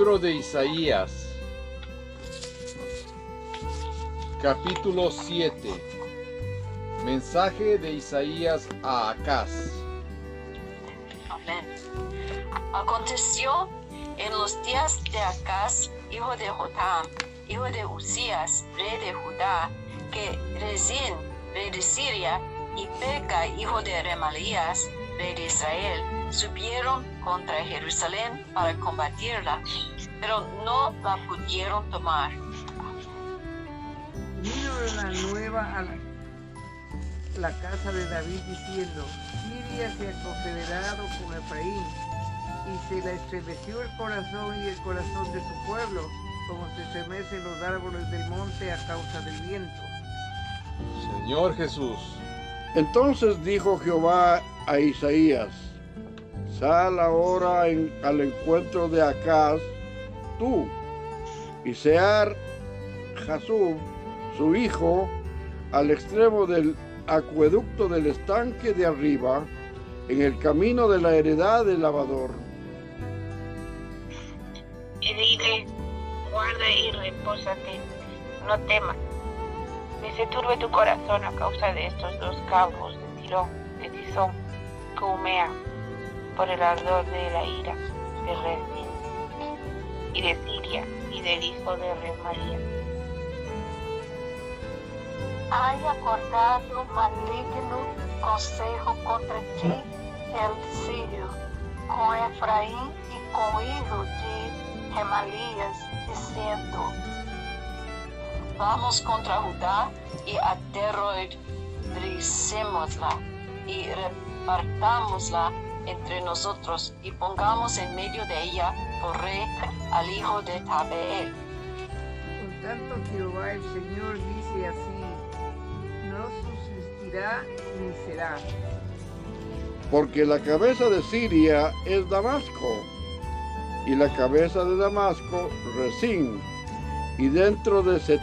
Libro de Isaías, capítulo 7. Mensaje de Isaías a Acaz. Amén. Aconteció en los días de Acaz, hijo de Jotam, hijo de Usías, rey de Judá, que Rezín, rey de Siria, y Peca, hijo de Remalías, rey de Israel, subieron contra Jerusalén para combatirla, pero no la pudieron tomar. Vino la nueva a la, la casa de David diciendo, Siria se ha confederado con Efraín, y se le estremeció el corazón y el corazón de su pueblo, como se estremecen los árboles del monte a causa del viento. Señor Jesús, Entonces dijo Jehová a Isaías, sal ahora al encuentro de Acaz, tú, y Sear Jasub, su hijo, al extremo del acueducto del estanque de arriba, en el camino de la heredad del lavador. y dile, guarda y repósate, no temas, ni se turbe tu corazón a causa de estos dos cabos de Tirón, de Tizón, que humean por el ardor de la ira de Rezín y de Siria y del hijo de Remaría. haya acordado maligno consejo contra ti el sirio, com Efraim e com o hijo de Remalias, dizendo, Vamos contra Judá y aterroricémosla y repartámosla entre nosotros y pongamos en medio de ella por rey al hijo de Tabeel. Por tanto Jehová el Señor dice así, no subsistirá ni será. porque la cabeza de Siria es Damasco, y la cabeza de Damasco Resín, y dentro de se-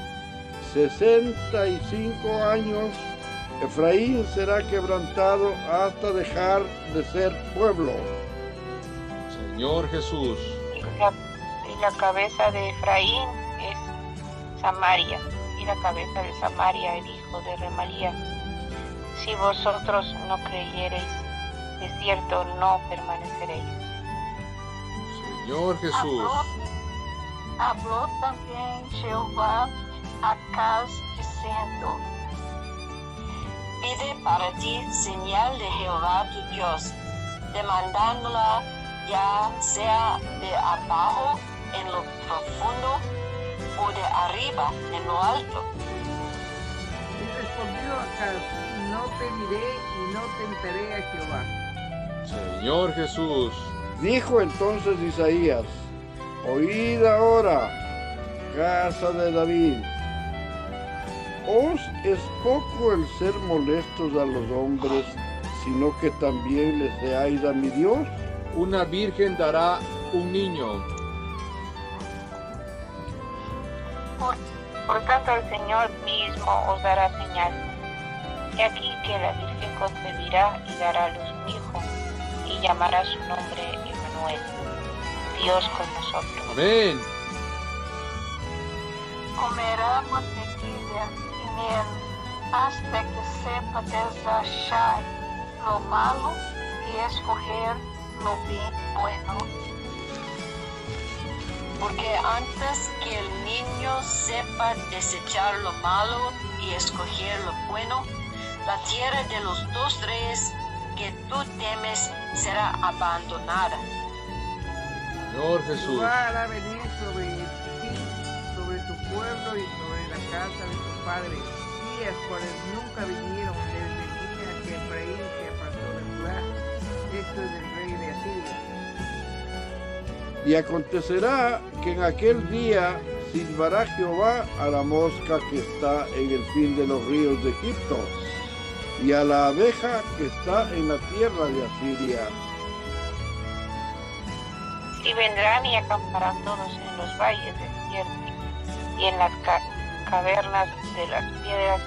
65 años Efraín será quebrantado hasta dejar de ser pueblo. Señor Jesús, Y la, y la cabeza de Efraín es Samaria, y la cabeza de Samaria el hijo de Remalía. Si vosotros no creyereis, de cierto no permaneceréis. Señor Jesús, habló, habló também Jeová a Acaz, dizendo, Pide para ti señal de Jehová tu Dios, demandándola ya sea de abajo en lo profundo o de arriba en lo alto. Y respondió Acaz, no temeré y no tentaré a Jehová. Señor Jesús, Dijo entonces Isaías, oíd ahora, casa de David. ¿Os es poco el ser molestos a los hombres, sino que también les seáis a mi Dios? una virgen dará un niño. Por tanto el Señor mismo os dará señal. He aquí que la Virgen concebirá y dará a luz un hijo, y llamará su nombre Emmanuel, Dios con nosotros. Amén. comerá mantequilla hasta que sepa desachar lo malo e escoger lo bien bueno. Porque antes que el niño sepa desechar lo malo y escoger lo bueno, la tierra de los dos reyes que tú temes será abandonada. Señor Jesús, venir sobre ti, sobre tu pueblo y sobre la casa de tu padre, días cuales nunca vinieron desde el día que Efraín se apartó de Judá, esto es del rey de Asiria. Y acontecerá que en aquel día silbará Jehová a la mosca que está en el fin de los ríos de Egipto, y a la abeja que está en la tierra de Asiria. Y vendrán y acamparán todos en los valles desiertos y en las ca- cavernas de las piedras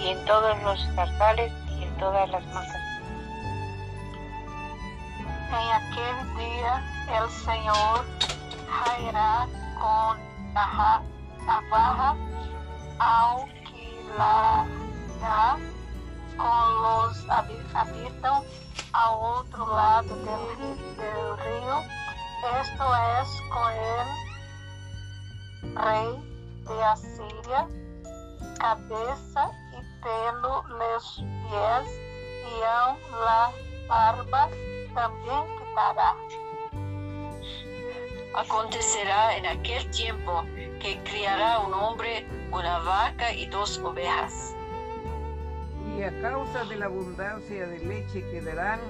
y en todos los zarzales y en todas las macas. Em aquele dia, el Senhor Jairá con naja- navaja alquilará con los habi- habitan al otro lado del, del río. Esto es con el rey de Asiria, cabeza y pelo los pies y aun la barba también quitará. Acontecerá en aquel tiempo que criará un hombre una vaca y dos ovejas. Y a causa de la abundancia de leche que darán,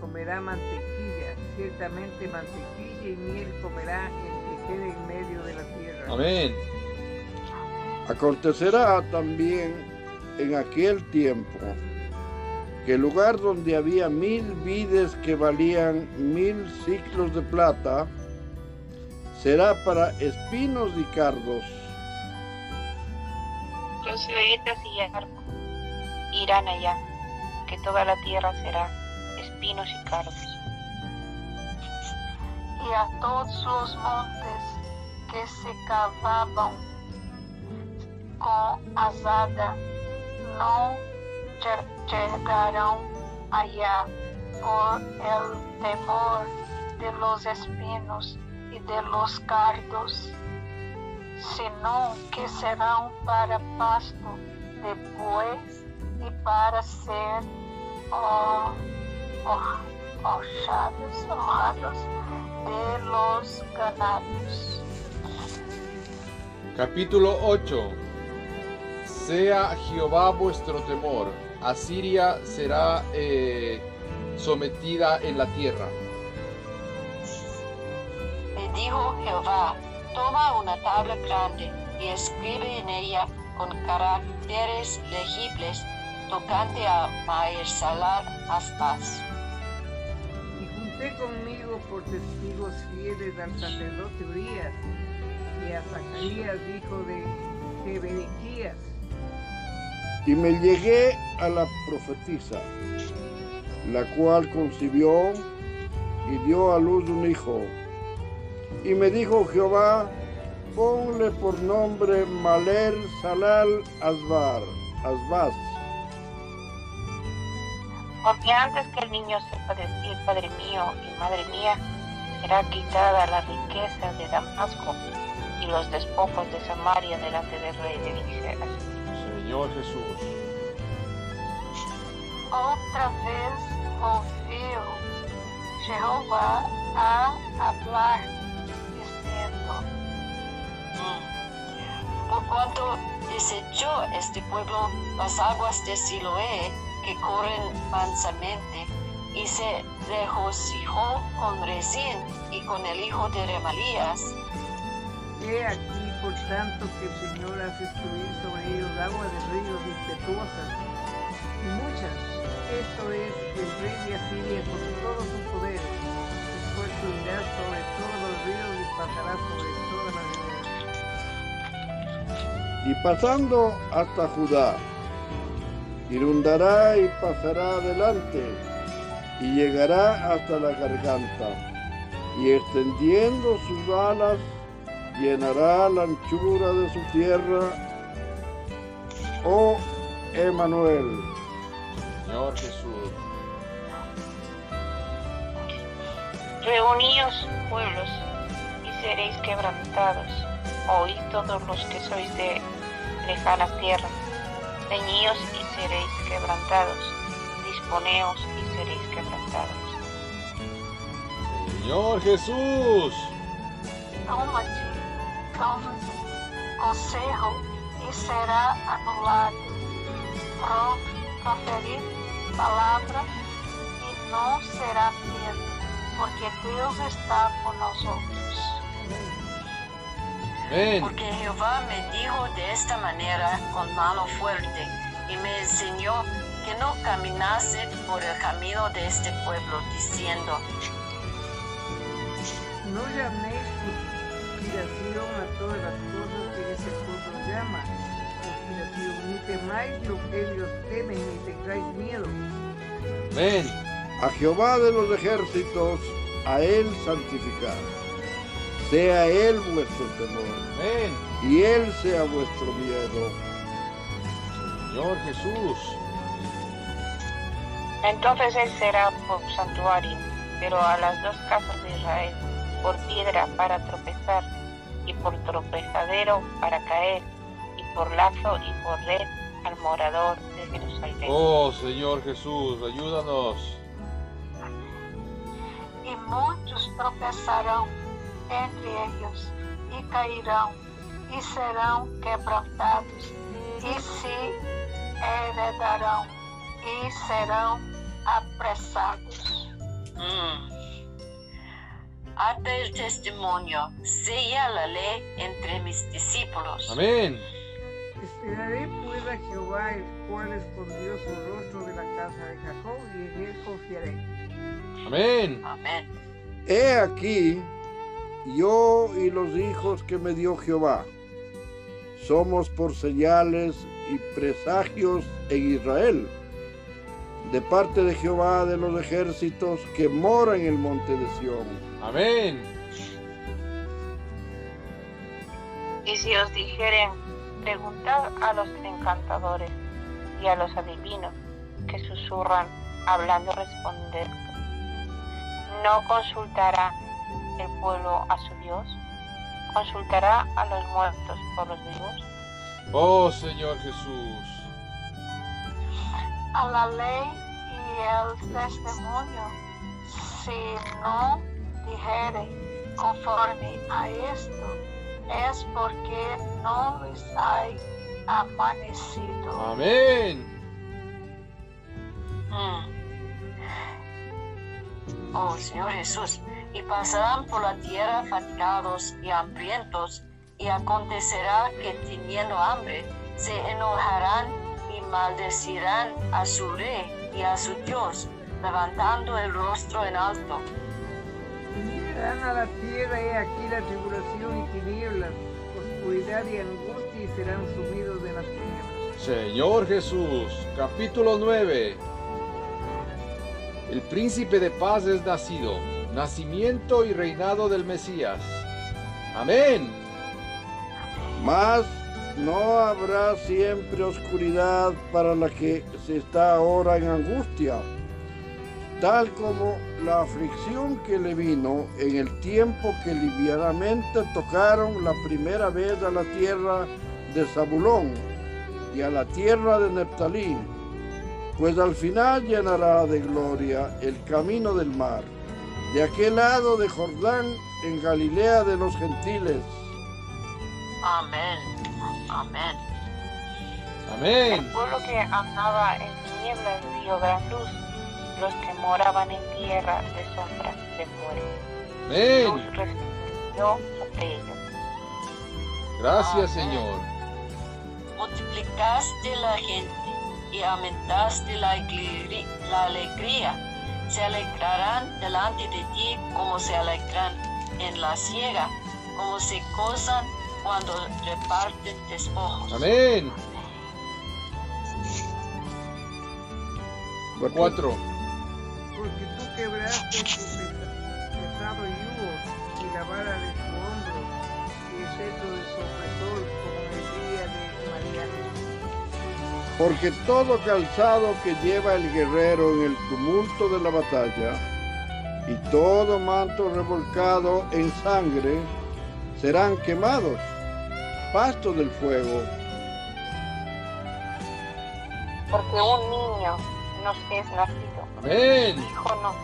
comerá mantequilla, ciertamente mantequilla y miel comerá el que quede en medio de la tierra. Amén. Acontecerá también en aquel tiempo que el lugar donde había mil vides que valían mil ciclos de plata será para espinos y cardos. Los israelitas y Arco irán allá, que toda la tierra será espinos y cardos. y a todos los montes que se cavaban con azada lle- llegarán allá por el temor de los espinos y de los cardos, sino que serán para pasto de bueyes y para ser oh, oh, hojados, hojados de los ganados. Capítulo 8. Sea Jehová vuestro temor. Asiria será eh, sometida en la tierra. Me dijo Jehová, toma una tabla grande y escribe en ella con caracteres legibles tocante a Maersalar Aspas. Y junté conmigo por testigos fieles al sacerdote Urias y a Zacarías, hijo de Jeberequías, Y me llegué a la profetisa, la cual concibió y dio a luz un hijo. Y me dijo Jehová, ponle por nombre Maler Salal Asbar, Asbaz, Porque antes que el niño sepa decir Padre mío y Madre mía, será quitada la riqueza de Damasco y los despojos de Samaria delante del rey de Israel. Señor Jesús. Outra vez ouviu Jehová a hablar, dizendo: Por cuanto desechó este pueblo las aguas de Siloé que corren mansamente, y se regocijó con Resín y con el hijo de Remalías, He aquí, por tanto, que el Señor hace fluir sobre ellos agua de ríos impetuosas y muchas. Esto es el rey de Asiria con todo su poder. Después subirá sobre todos los ríos y pasará sobre todas las veredas. y pasando hasta Judá, inundará y pasará adelante, y llegará hasta la garganta, y extendiendo sus alas, llenará la anchura de su tierra. Oh Emanuel, Señor Jesús. Reuníos, pueblos, y seréis quebrantados. Oíd todos los que sois de lejanas tierras. Ceñíos y seréis quebrantados. Disponeos y seréis quebrantados. Señor Jesús. Toma-te, consejo e será anulado. Pro, proferir palavra e não será medo, porque Deus está nós outros. Ven. porque Jehová me dijo de esta manera con mano fuerte, y me enseñó que no caminase por el camino de este pueblo, diciendo, No llaméis conspiración a todas las cosas que ese pueblo llama conspiración, ni temáis lo que ellos temen, ni tengáis miedo. Ven. a Jehová de los ejércitos, a él santificar. sea Él vuestro temor, Amén. y Él sea vuestro miedo. Señor Jesús. Entonces él será por santuario, pero a las dos casas de Israel, por piedra para tropezar, y por tropezadero para caer, y por lazo y por red al morador de Jerusalén. Oh Señor Jesús, ayúdanos. e muitos tropeçarão entre eles e cairão e serão quebrantados e se heredarão e serão apressados. Mm. Ata el testimonio, sella la ley entre mis discípulos. Amén. Esperaré pues a Jehová, el cual escondió su rostro de la casa de Jacob, y en él confiaré. Amén. Amén. He aquí, yo y los hijos que me dio Jehová, somos por señales y presagios en Israel, de parte de Jehová de los ejércitos que mora en el monte de Sión. Amén. Y si os dijeren, preguntad a los encantadores y a los adivinos que susurran hablando responder. ¿No consultará el pueblo a su Dios? ¿Consultará a los muertos por los vivos? Oh Señor Jesús. A la ley y el testimonio, si no dijere conforme a esto, es porque no les hay amanecido. Amén. Mm. Oh Señor Jesús, y pasarán por la tierra fatigados y hambrientos, y acontecerá que teniendo hambre se enojarán y maldecirán a su rey y a su Dios, levantando el rostro en alto. Y mirarán a la tierra y aquí la tribulación y tinieblas, oscuridad y angustia, y serán sumidos en las tinieblas. Señor Jesús, capítulo 9. El príncipe de paz es nacido, nacimiento y reinado del Mesías. Amén. Mas no habrá siempre oscuridad para la que se está ahora en angustia, tal como la aflicción que le vino en el tiempo que livianamente tocaron la primera vez a la tierra de Zabulón y a la tierra de Neptalí, pues al final llenará de gloria el camino del mar, de aquel lado de Jordán en Galilea de los gentiles. Amén. Amén. Amén. El pueblo que andaba en tinieblas vio gran luz, los que moraban en tierra de sombra de muerte. Amén. Luz resplendió sobre ellos. Gracias, Señor. multiplicaste la gente y aumentaste la, alegría. Se alegrarán delante de ti como se alegran en la siega, como se gozan cuando reparten despojos. Amén. Cuatro. Porque tú quebraste su pesa- pesado yugo y la vara de su hombro y el cetro de su opresor como el día de Mariano. Porque todo calzado que lleva el guerrero en el tumulto de la batalla y todo manto revolcado en sangre serán quemados, pasto del fuego. Porque un niño nos es nacido, Amén. hijo nos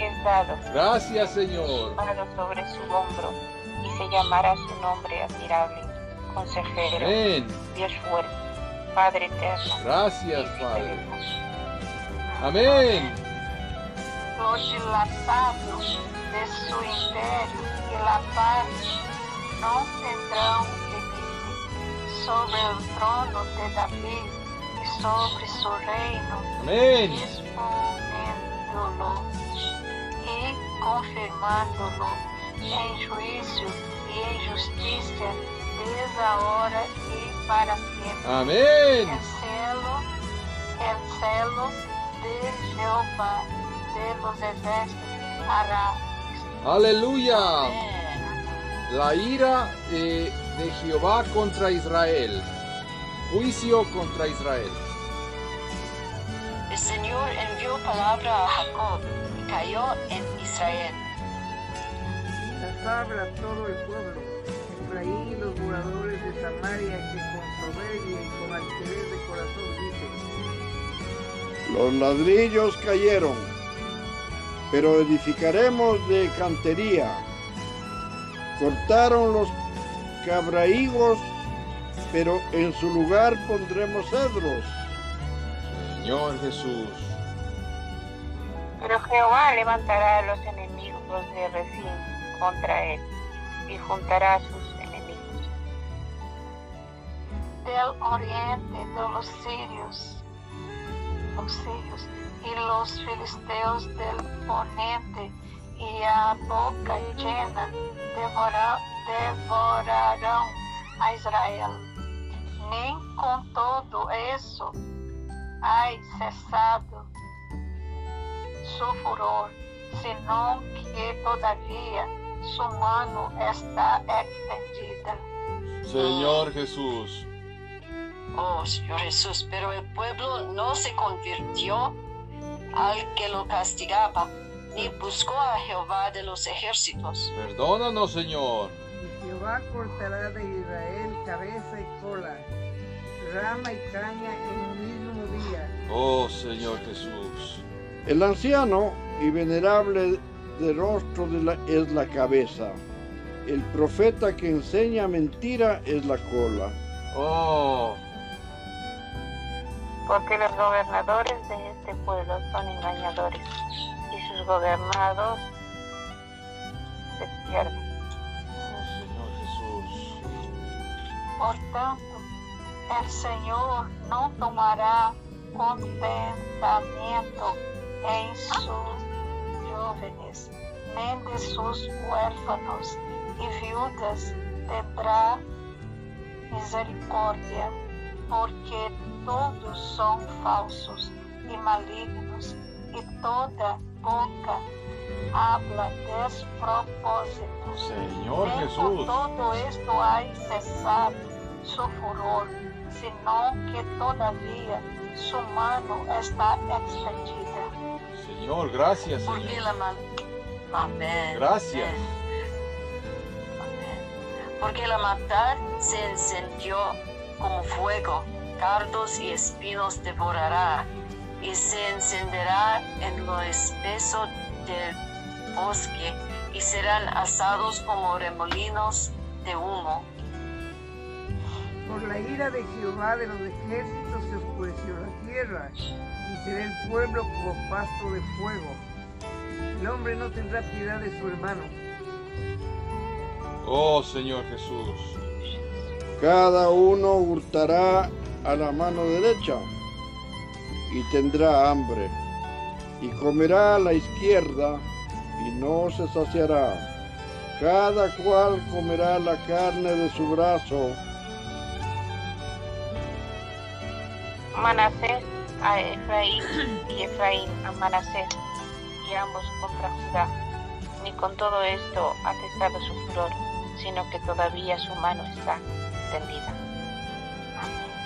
es dado, Gracias, Señor. mano sobre su hombro, y se llamará su nombre admirable, consejero, Amén. Dios fuerte, Padre eterno. Gracias, Padre. Amén. Lo dilatado de su imperio y la paz no tendrán límite sobre el trono de David sobre su reino. Amén. disponéndolo y confirmándolo en juicio y en justicia desde ahora y para siempre. Amén. El celo, el celo de Jehová de los ejércitos hará esto. Aleluya. Amén. La ira eh, de Jehová contra Israel. Juicio contra Israel. El Señor envió palabra a Jacob y cayó en Israel. Las habla todo el pueblo, Efraín y los moradores de Samaria que con soberbia y con altivez de corazón dicen, Los ladrillos cayeron, pero edificaremos de cantería. Cortaron los cabrahigos, pero en su lugar pondremos cedros. Señor Jesús. Pero Jehová levantará a los enemigos de Rezín contra él y juntará a sus enemigos. del oriente de los sirios, los sirios y los filisteos del poniente y a boca llena devora- devorarão a Israel. Nem com todo isso hay cessado su furor, senão que todavia su mano está extendida. Señor Jesús. Oh, Señor Jesús, pero el pueblo no se convirtió al que lo castigaba, ni buscó a Jehová de los ejércitos. Perdónanos, Señor. y Jehová cortará de Israel cabeza y cola, rama y caña en un mismo día. Oh, Señor Jesús. El anciano y venerable de rostro de la- es la cabeza. El profeta que enseña mentira es la cola. Oh, Porque los gobernadores de este pueblo son engañadores y sus gobernados se pierden. Por tanto, el Señor no tomará contentamiento en sus jóvenes, ni de sus huérfanos y viudas tendrá misericordia, porque todos son falsos y malignos, y toda boca habla despropósitos. Señor Nem Jesús. todo esto hay cesado su furor, sino que todavía su mano está extendida. Señor, gracias, Porque Señor. la mal... Amén. Gracias. Amén. Porque la matar se encendió como fuego, cardos y espinos devorará, y se encenderá en lo espeso del bosque, y serán asados como remolinos de humo. Por la ira de Jehová de los ejércitos se oscureció la tierra, y será el pueblo como pasto de fuego. El hombre no tendrá piedad de su hermano. Oh, Señor Jesús. Cada uno hurtará a la mano derecha y tendrá hambre, y comerá a la izquierda y no se saciará. Cada cual comerá la carne de su brazo. Manasés a Efraín y Efraín a Manasés, y ambos contra Judá. Ni con todo esto ha cesado su furor, sino que todavía su mano está tendida.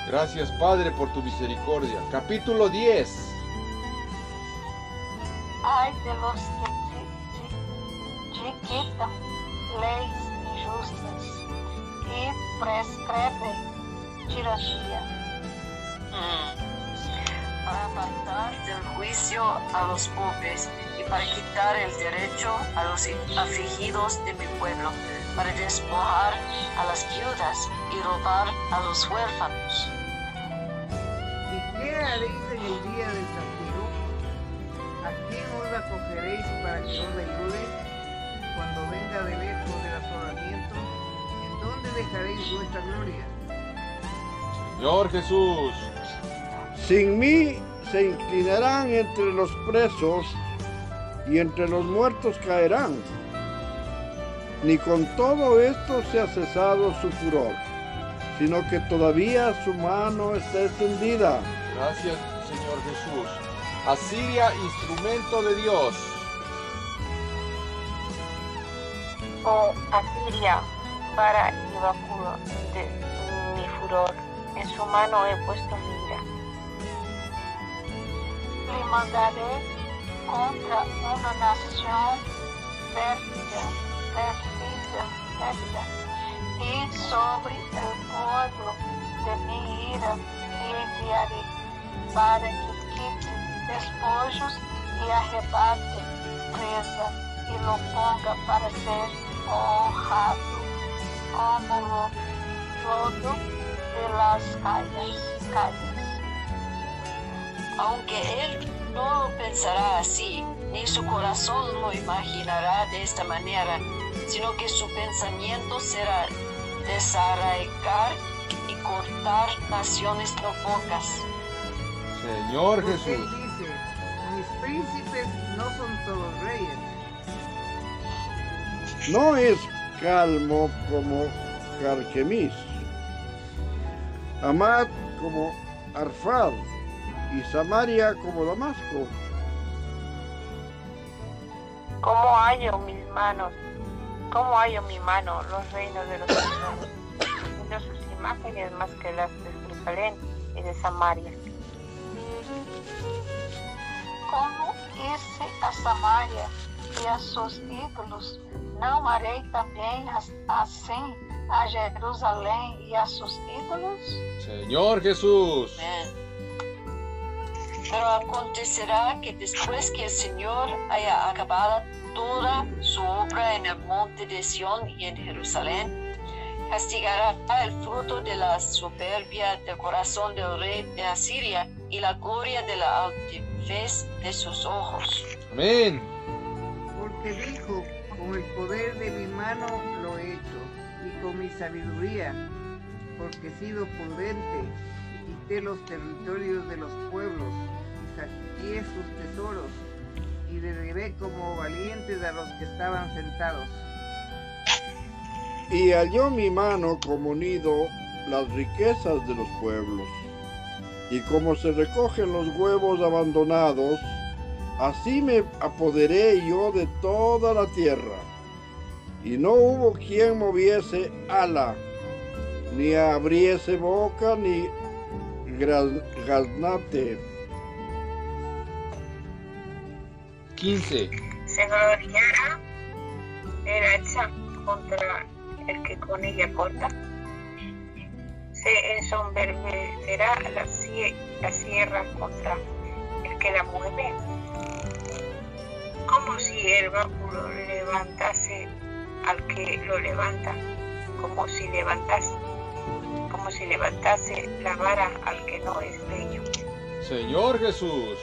Gracias, Padre, por tu misericordia. Capítulo 10. Ay de los que dictan leis injustas y prescriben tiranía. Mm. Para apartar del juicio a los pobres y para quitar el derecho a los afligidos de mi pueblo, para despojar a las viudas y robar a los huérfanos. ¿Y qué haréis en el día del castigo? ¿A quién os acogeréis para que os ayude? Cuando venga de lejos del asolamiento, ¿en dónde dejaréis vuestra gloria? Señor Jesús. Sin mí se inclinarán entre los presos y entre los muertos caerán. Ni con todo esto se ha cesado su furor, sino que todavía su mano está extendida. Gracias, Señor Jesús. Asiria, instrumento de Dios. oh Asiria, para y báculo de mi furor. En su mano he puesto mi ira. Le mandaré contra una nación pérfida, pérfida, pérfida, y sobre el pueblo de mi ira le enviaré para que quite despojos y arrebate presa y lo ponga para ser honrado como lo todo de las calles. calles. Aunque él no lo pensará así, ni su corazón lo imaginará de esta manera, sino que su pensamiento será desarraigar y cortar naciones no pocas. Señor Jesús. No todos reyes. No es calmo como Carquemis, Amad como Arfad y Samaria como Damasco. ¿Cómo hallo mis manos? ¿Cómo hallo mi mano los reinos de los pueblos? Viendo sus imágenes más que las de Jerusalén y de Samaria. Como hice a Samaria e a seus ídolos, não harei também as- assim a Jerusalém e a seus ídolos? Señor Jesús. Amén. Pero acontecerá que después que el Señor haya acabado toda su obra en el monte de Sión y en Jerusalén, castigará el fruto de la soberbia del corazón del rey de Asiria y la gloria de la altivez de sus ojos. Amén. Porque dijo, con el poder de mi mano lo he hecho, y con mi sabiduría, porque he sido prudente, y quité los territorios de los pueblos, y saqué sus tesoros, y derribé como valientes a los que estaban sentados. Y halló mi mano como nido las riquezas de los pueblos. Y como se recogen los huevos abandonados, así me apoderé yo de toda la tierra. Y no hubo quien moviese ala, ni abriese boca, ni gaznate. 15. Se gloriará el hacha contra el que con ella corta. Se ensombrecerá la, la sierra contra el que la mueve. Como si el báculo levantase al que lo levanta, como si levantase, como si levantase la vara al que no es leño. Señor Jesús.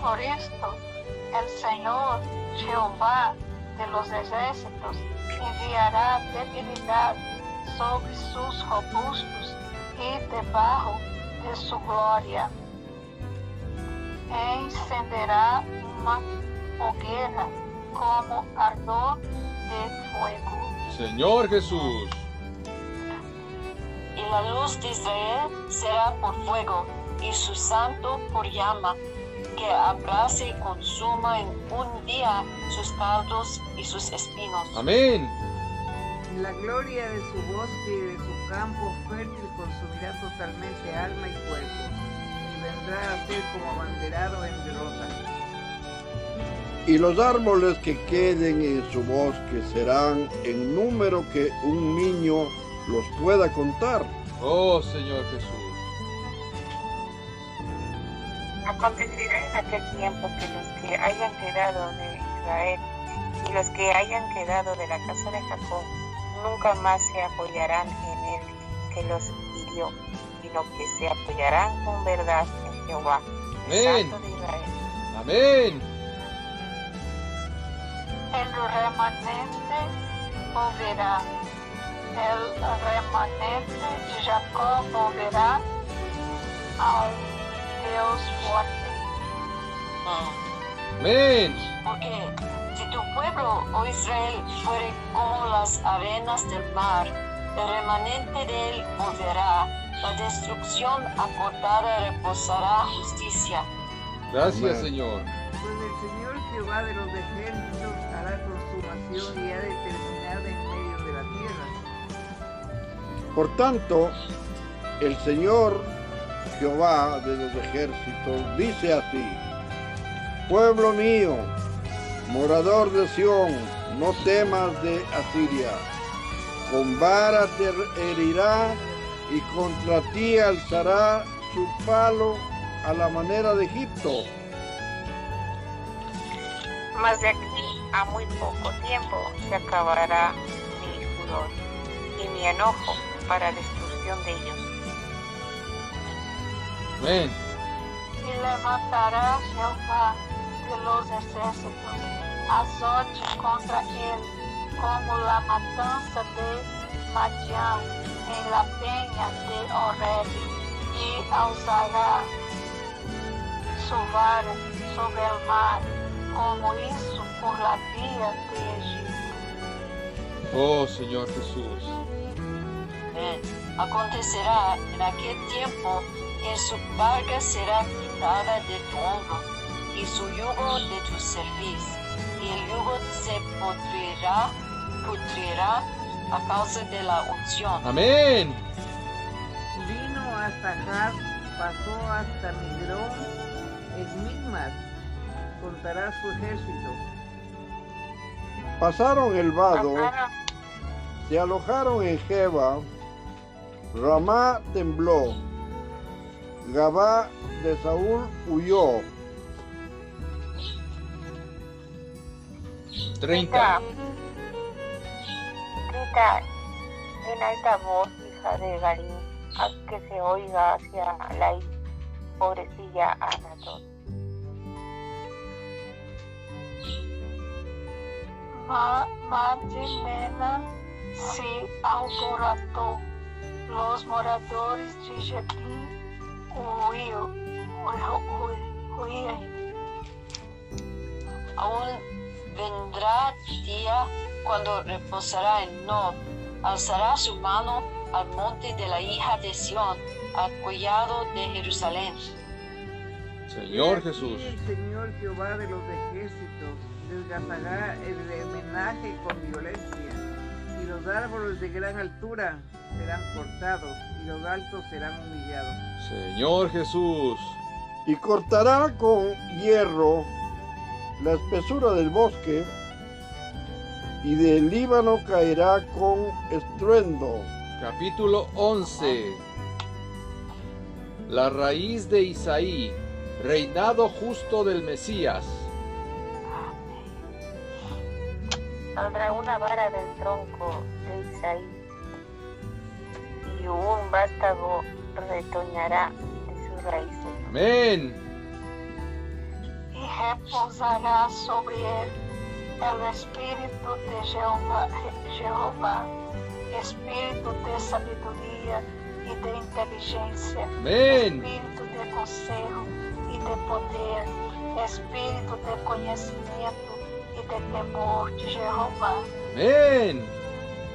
Por esto, el Señor Jehová de los ejércitos enviará debilidad sobre sus robustos y debajo de su gloria. Encenderá uma hoguera como ardor de fuego. Señor Jesús. Y la luz de Israel será por fuego, y su santo por llama, que abrace y consuma en un día sus cardos y sus espinos. Amén. La gloria de su bosque y de su campo fértil consumirá totalmente alma y cuerpo, y vendrá a ser como abanderado en derrota. Y los árboles que queden en su bosque serán en número que un niño los pueda contar. Oh Señor Jesús. Acontecerá en aquel tiempo que los que hayan quedado de Israel y los que hayan quedado de la casa de Jacob nunca más se apoyarán en el que los hirió, sino que se apoyarán con verdad en Jehová, el Amén. Santo de Israel. Amén. El remanente volverá. El remanente de Jacob volverá ao Deus forte. Mm. Amén. Porque si tu pueblo, oh Israel, fuere como las arenas del mar, el remanente de él volverá, la destrucción acordada reposará justicia. Gracias, Amén. Señor. Pues el Señor Jehová de los ejércitos hará consumación y ha determinado en medio de la tierra. Por tanto, el Señor Jehová de los ejércitos dice así, pueblo mío, morador de Sión, no temas de Asiria, con vara te herirá y contra ti alzará su palo a la manera de Egipto. Mas de aquí a muy poco tiempo se acabará mi furor y mi enojo para destrucción de ellos. Amén. Y levantará Jehová de los ejércitos azote contra él, como la matanza de Madián en la peña de Oreb, y alzará su vara sobre el mar, como hizo por la vía de Egipto. Oh Señor Jesús. Amén. Acontecerá en aquel que su carga será quitada de tu hombro y su yugo de tu cerviz, y el yugo se pudrirá, pudrirá a causa de la unción. Amén. Vino hasta Jab, pasó hasta Migrón, en Mismas, contará su ejército. Pasaron el vado, Pasaron se alojaron en Jeba, Ramá tembló, Gabá de Saúl huyó, 30. Grita en alta voz, hija de Garín, haz que se oiga hacia la pobrecilla Anatot. Ma- Madimena se alborotó. Los moradores de Aún vendrá día cuando reposará en Nob, alzará su mano al monte de la hija de Sión, al collado de Jerusalén. Señor Jesús. El Señor Jehová de los ejércitos desgastará el homenaje con violencia, y los árboles de gran altura serán cortados, y los altos serán humillados. Señor Jesús. y cortará con hierro la espesura del bosque, y del Líbano caerá con estruendo. Capítulo 11. La raíz de Isaí, reinado justo del Mesías. Saldrá una vara del tronco de Isaí, y un vástago retoñará de sus raíces. Amén. y repousará sobre él el espíritu de Jehová, Jehová, espíritu de sabiduría y de inteligencia, Amén. espíritu de consejo y de poder, espíritu de conhecimento y de temor de Jehová. Amén.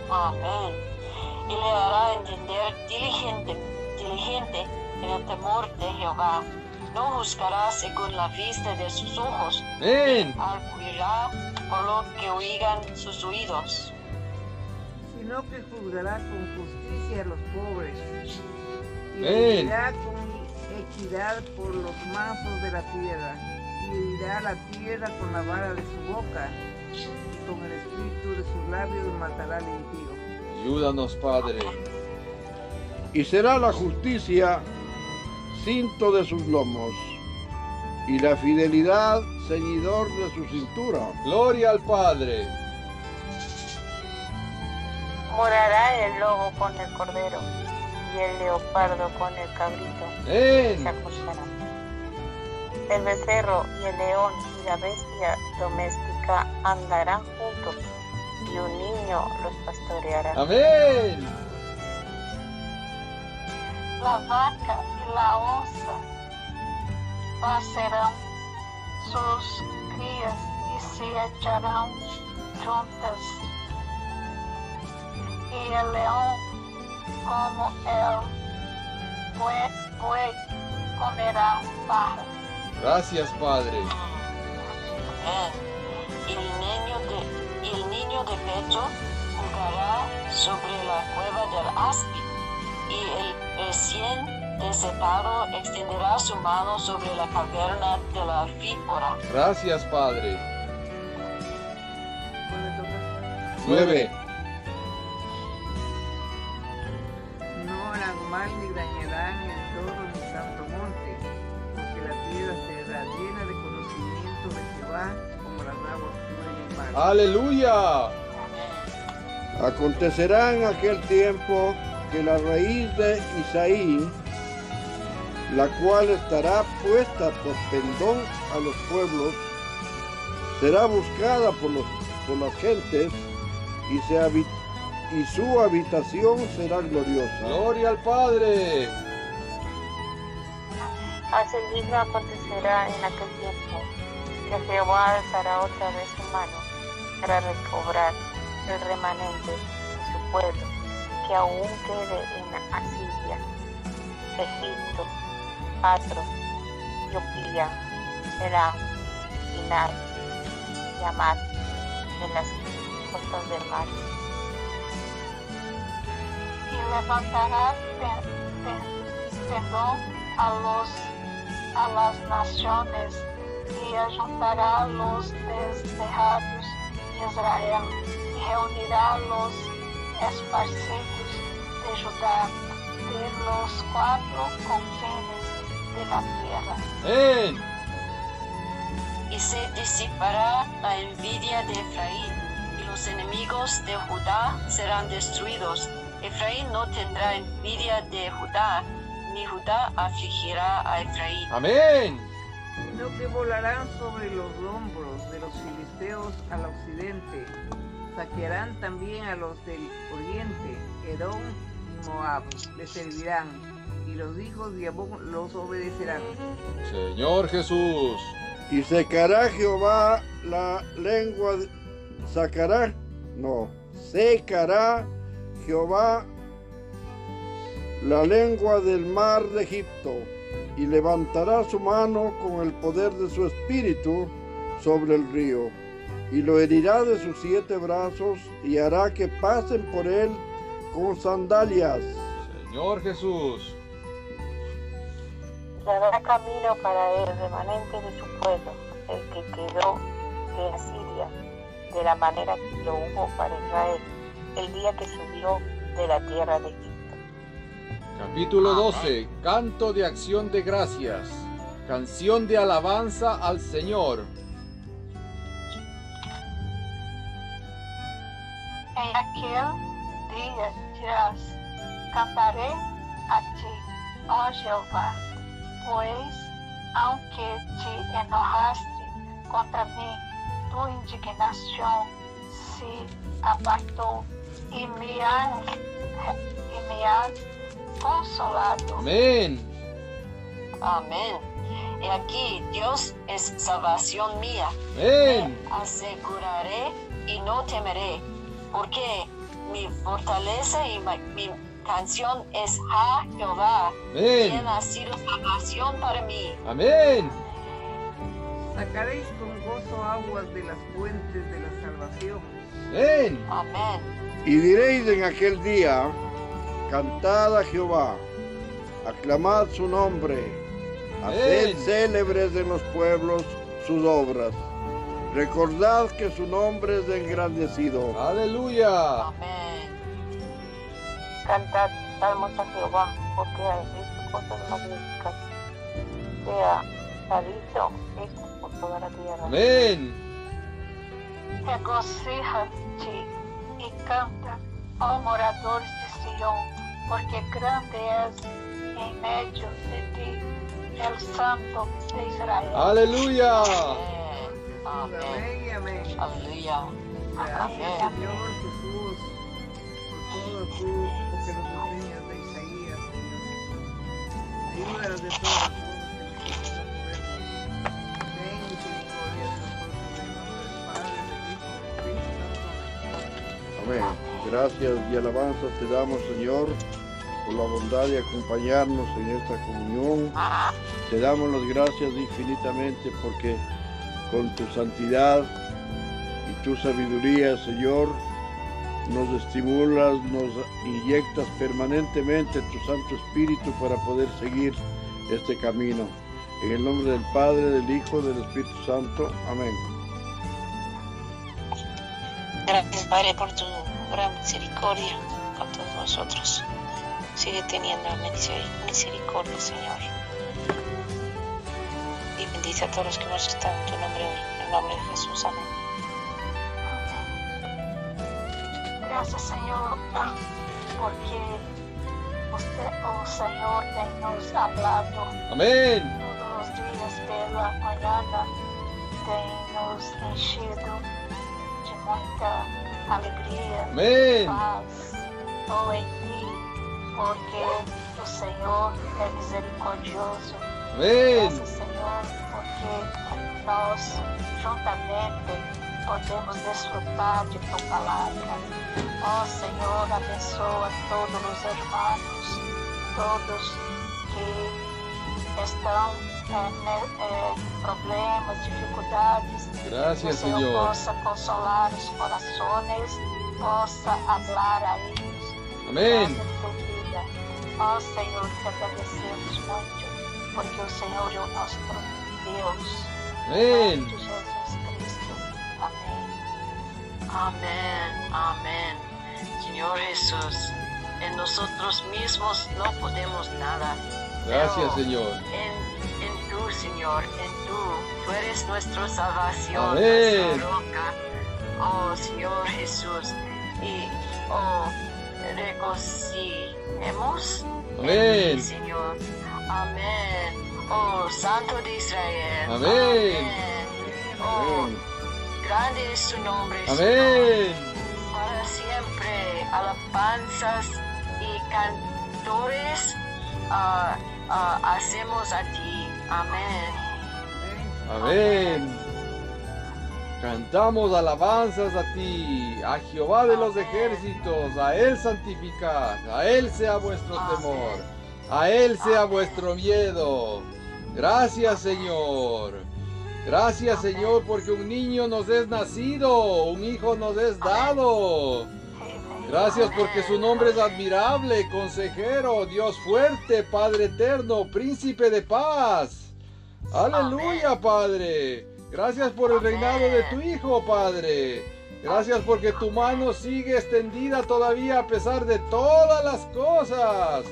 Amén. Y le hará entender diligente, diligente en el temor de Jehová. No juzgará según la vista de sus ojos, Amén. arguirá por lo que oigan sus oídos. sino que juzgará con justicia a los pobres y vivirá con equidad por los mansos de la tierra y herirá la tierra con la vara de su boca y con el espíritu de sus labios matará al impío. Ayúdanos, Padre. y será la justicia cinto de sus lomos, y la fidelidad ceñidor de su cintura. Gloria al Padre. Morará el lobo con el cordero, y el leopardo con el cabrito. El becerro y el león y la bestia doméstica andarán juntos, y un niño los pastoreará. Amén. La vaca y la onça pasarán sus crías y se echarán juntas. Y el león, como el buey, comerá barro. Gracias, Padre. Amén. Y el niño de, el niño de pecho jugará sobre la cueva del aspi, y el recién desetado extenderá su mano sobre la caverna de la víbora. Gracias, Padre. ¿Cuándo toca? 9. No harán mal ni dañarán en todo mi santo monte, porque la tierra será llena de conocimiento de Jehová, Aleluya. Acontecerá en aquel tiempo que la raíz de Isaí, la cual estará puesta por pendón a los pueblos, será buscada por, los, por las gentes y, se habi- y su habitación será gloriosa. Gloria al Padre. Asimismo acontecerá en aquel tiempo que Jehová alzará otra vez su mano para recobrar el remanente de su pueblo que aún quede en Asiria, Egipto, Patro, Yopía, Eram, Sinar, Yamat, en las costas del mar. y levantará pen- pen- pendón a los a las naciones y ajuntará los despejados de Israel y reunirá los esparcidos de Judá de los cuatro confines de la tierra. Amén. y se disipará la envidia de Efraín, y los enemigos de Judá serán destruidos. Efraín no tendrá envidia de Judá, ni Judá afligirá a Efraín. Amén. sino que volarán sobre los hombros de los filisteos al occidente. Saquearán también a los del oriente, Edom y Moab, les servirán, y los hijos de Amón los obedecerán. Señor Jesús. Y secará Jehová la lengua, de- sacará, no, secará Jehová la lengua del mar de Egipto y levantará su mano con el poder de su espíritu sobre el río y lo herirá de sus siete brazos y hará que pasen por él con sandalias. Señor Jesús. y habrá camino para el remanente de su pueblo, el que quedó de Asiria, de la manera que lo hubo para Israel, el día que subió de la tierra de Egipto. Capítulo 12. Canto de acción de gracias. Canción de alabanza al Señor. En aquel día dirás, cantaré a ti, ó Jehová, pues aunque te enojaste contra mí, tu indignación se apartó y me has, y me has consolado. Amén. Amén. Y aquí Dios es salvación mía. Amén. Me aseguraré y no temeré, porque mi fortaleza y mi canción es Ja Jehová, quien Amén. ha sido salvación para mí. Amén. Sacaréis con gozo aguas de las fuentes de la salvación. Amén. Amén. Y diréis en aquel día, cantad a Jehová, aclamad su nombre, haced célebres en los pueblos sus obras. Recordad que su nombre es engrandecido. Aleluya. Amén. Cantad salmos a Jehová, porque ha hecho cosas magníficas. Sea sabido esto por toda la tierra. Amén. Regocija-te e canta, ó moradores de Sião, porque grande és em medio de ti, el Santo de Israel. Aleluya. Amén. Amén. Y amén. Aleluya. Gracias. Señor Jesús, por todo tú, porque nos enseñas de Isaías, Señor. Ayúdanos de todas las que. Amén. Gracias y alabanzas te damos, Señor, por la bondad de acompañarnos en esta comunión. Te damos las gracias infinitamente porque con tu santidad y tu sabiduría, Señor, nos estimulas, nos inyectas permanentemente tu Santo Espíritu para poder seguir este camino. En el nombre del Padre, del Hijo, del Espíritu Santo. Amén. Gracias, Padre, por tu gran misericordia con todos nosotros. Sigue teniendo misericordia, Señor. Y bendice a todos los que hemos estado en tu nombre hoy. En el nombre de Jesús. Amén. Gracias, Señor, porque usted, oh Señor, nos ha hablado Amén. todos los días de la mañana, te nos enchido de muita alegria, Amén. paz, oh em ti, porque o Senhor é misericordioso. Amén. Graças, Senhor, porque nós juntamente podemos desfrutar de tua palavra. Ó Senhor, abençoa todos os irmãos, todos que estão eh, ne- eh, problemas, dificuldades. Gracias, que o Senhor Señor. possa consolar os corações, possa falar a eles. Graças vida. Ó Senhor, te agradecemos muito, porque o Senhor é o nosso Deus. Amén. Amém. Amén, amén. Señor Jesús, en nosotros mismos no podemos nada. Gracias, Señor. En, en tú, Señor, en tú. Tú eres nuestra salvación, Amén. nuestra roca. Oh, Señor Jesús. Y, oh, reconciliemos. Amén. Señor. Amén. Oh, Santo de Israel. Amén. Oh, Amén. grande es tu nombre, Señor Amén. para siempre alabanzas y cantores ah, ah, hacemos a ti. Amén. Amén. Cantamos alabanzas a ti, a Jehová de los ejércitos, a Él santificad, a Él sea vuestro temor, a Él sea vuestro miedo. Gracias Señor. Gracias Señor porque un niño nos es nacido, un hijo nos es dado. Gracias porque su nombre es admirable, consejero, Dios fuerte, Padre eterno, príncipe de paz. Aleluya, Padre. Gracias por el reinado de tu Hijo, Padre. Gracias porque tu mano sigue extendida todavía a pesar de todas las cosas.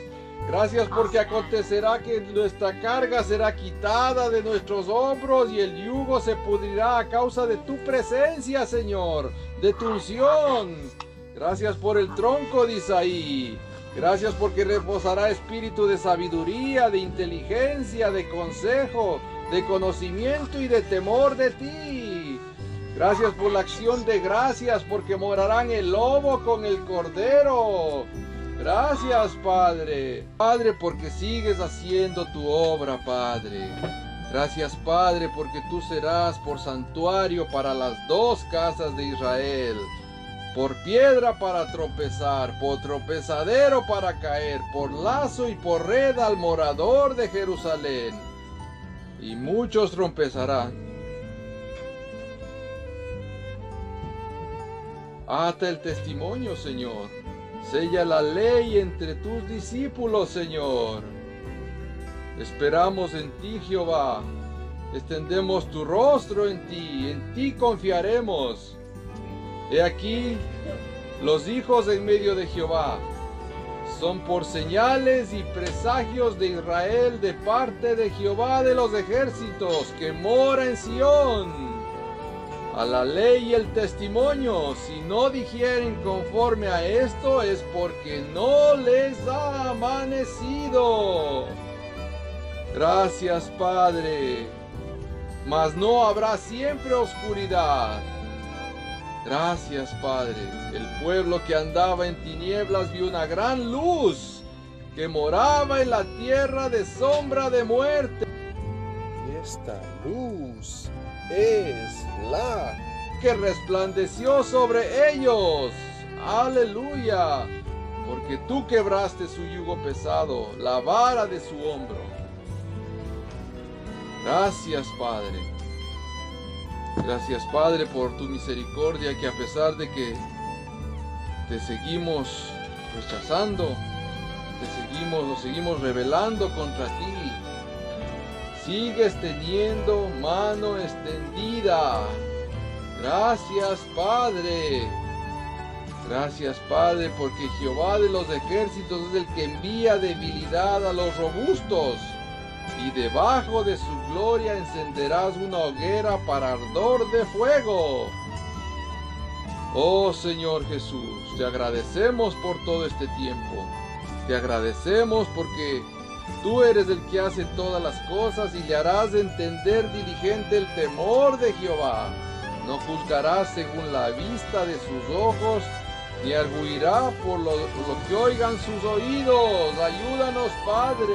Gracias porque acontecerá que nuestra carga será quitada de nuestros hombros y el yugo se pudrirá a causa de tu presencia, Señor, de tu unción. Gracias por el tronco de Isaí. Gracias porque reposará espíritu de sabiduría, de inteligencia, de consejo, de conocimiento y de temor de ti. Gracias por la acción de gracias porque morarán el lobo con el cordero. Gracias, Padre. Padre, porque sigues haciendo tu obra, Padre. Gracias, Padre, porque tú serás por santuario para las dos casas de Israel por piedra para tropezar, por tropezadero para caer, por lazo y por red al morador de Jerusalén. Y muchos tropezarán. Ata el testimonio, Señor. Sella la ley entre tus discípulos, Señor. Esperamos en ti, Jehová. Extendemos tu rostro en ti, en ti confiaremos. He aquí, los hijos en medio de Jehová son por señales y presagios de Israel de parte de Jehová de los ejércitos que mora en Sión. A la ley y el testimonio, si no digieren conforme a esto, es porque no les ha amanecido. Gracias, Padre. Mas no habrá siempre oscuridad. Gracias, Padre. El pueblo que andaba en tinieblas vio una gran luz que moraba en la tierra de sombra de muerte. Esta luz es la que resplandeció sobre ellos. Aleluya. Porque tú quebraste su yugo pesado, la vara de su hombro. Gracias, Padre. Gracias Padre por tu misericordia que a pesar de que te seguimos rechazando, te seguimos, nos seguimos rebelando contra ti, sigues teniendo mano extendida. Gracias Padre. Gracias Padre porque Jehová de los ejércitos es el que envía debilidad a los robustos y debajo de su gloria encenderás una hoguera para ardor de fuego. Oh Señor Jesús, te agradecemos por todo este tiempo. Te agradecemos porque tú eres el que hace todas las cosas y le harás entender diligente el temor de Jehová. No juzgarás según la vista de sus ojos, ni arguirá por lo, por lo que oigan sus oídos. Ayúdanos, Padre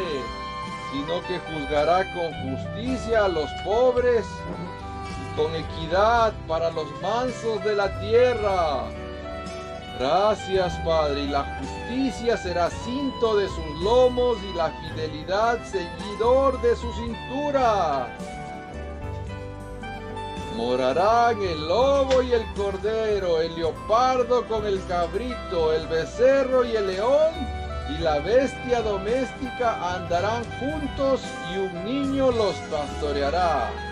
sino que juzgará con justicia a los pobres y con equidad para los mansos de la tierra. Gracias, Padre, y la justicia será cinto de sus lomos y la fidelidad seguidor de su cintura. Morarán el lobo y el cordero, el leopardo con el cabrito, el becerro y el león y la bestia doméstica andarán juntos y un niño los pastoreará.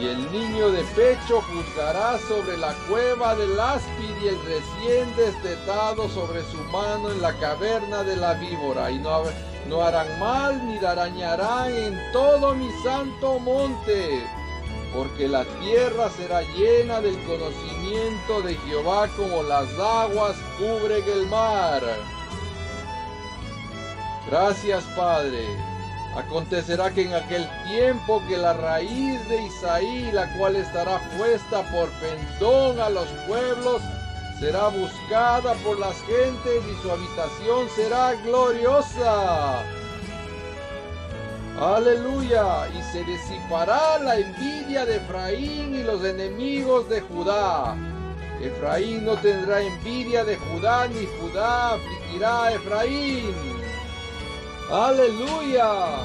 Y el niño de pecho juzgará sobre la cueva del áspid y el recién destetado sobre su mano en la caverna de la víbora. Y no, harán mal ni arañarán en todo mi santo monte, porque la tierra será llena del conocimiento de Jehová como las aguas cubren el mar. Gracias, Padre. Acontecerá que en aquel tiempo que la raíz de Isaí, la cual estará puesta por pendón a los pueblos, será buscada por las gentes y su habitación será gloriosa. Aleluya. Y se disipará la envidia de Efraín y los enemigos de Judá. Efraín no tendrá envidia de Judá, ni Judá afligirá a Efraín. Aleluya.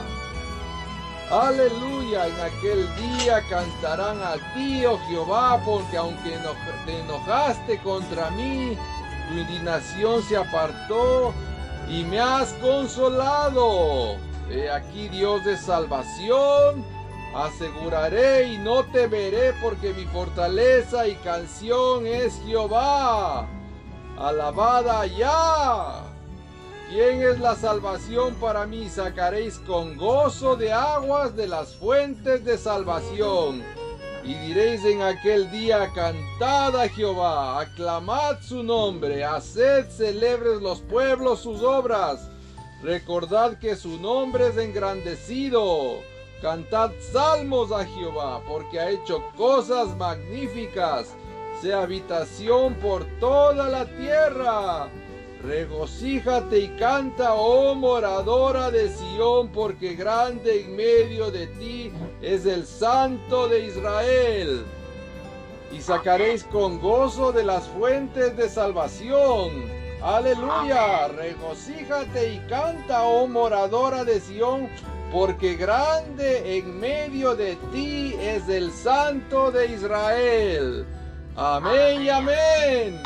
Aleluya. En aquel día cantarán a ti, oh Jehová, porque aunque te enojaste contra mí, tu indignación se apartó y me has consolado. He aquí Dios de salvación. Aseguraré y no temeré porque mi fortaleza y canción es Jehová. Alabada ya. ¿Quién es la salvación para mí? Sacaréis con gozo de aguas de las fuentes de salvación. Y diréis en aquel día, cantad a Jehová, aclamad su nombre, haced celebres los pueblos sus obras. Recordad que su nombre es engrandecido. Cantad salmos a Jehová, porque ha hecho cosas magníficas. Sea habitación por toda la tierra. Regocíjate y canta, oh moradora de Sión, porque grande en medio de ti es el Santo de Israel. Y sacaréis con gozo de las fuentes de salvación. Aleluya, regocíjate y canta, oh moradora de Sión, porque grande en medio de ti es el Santo de Israel. Amén y amén.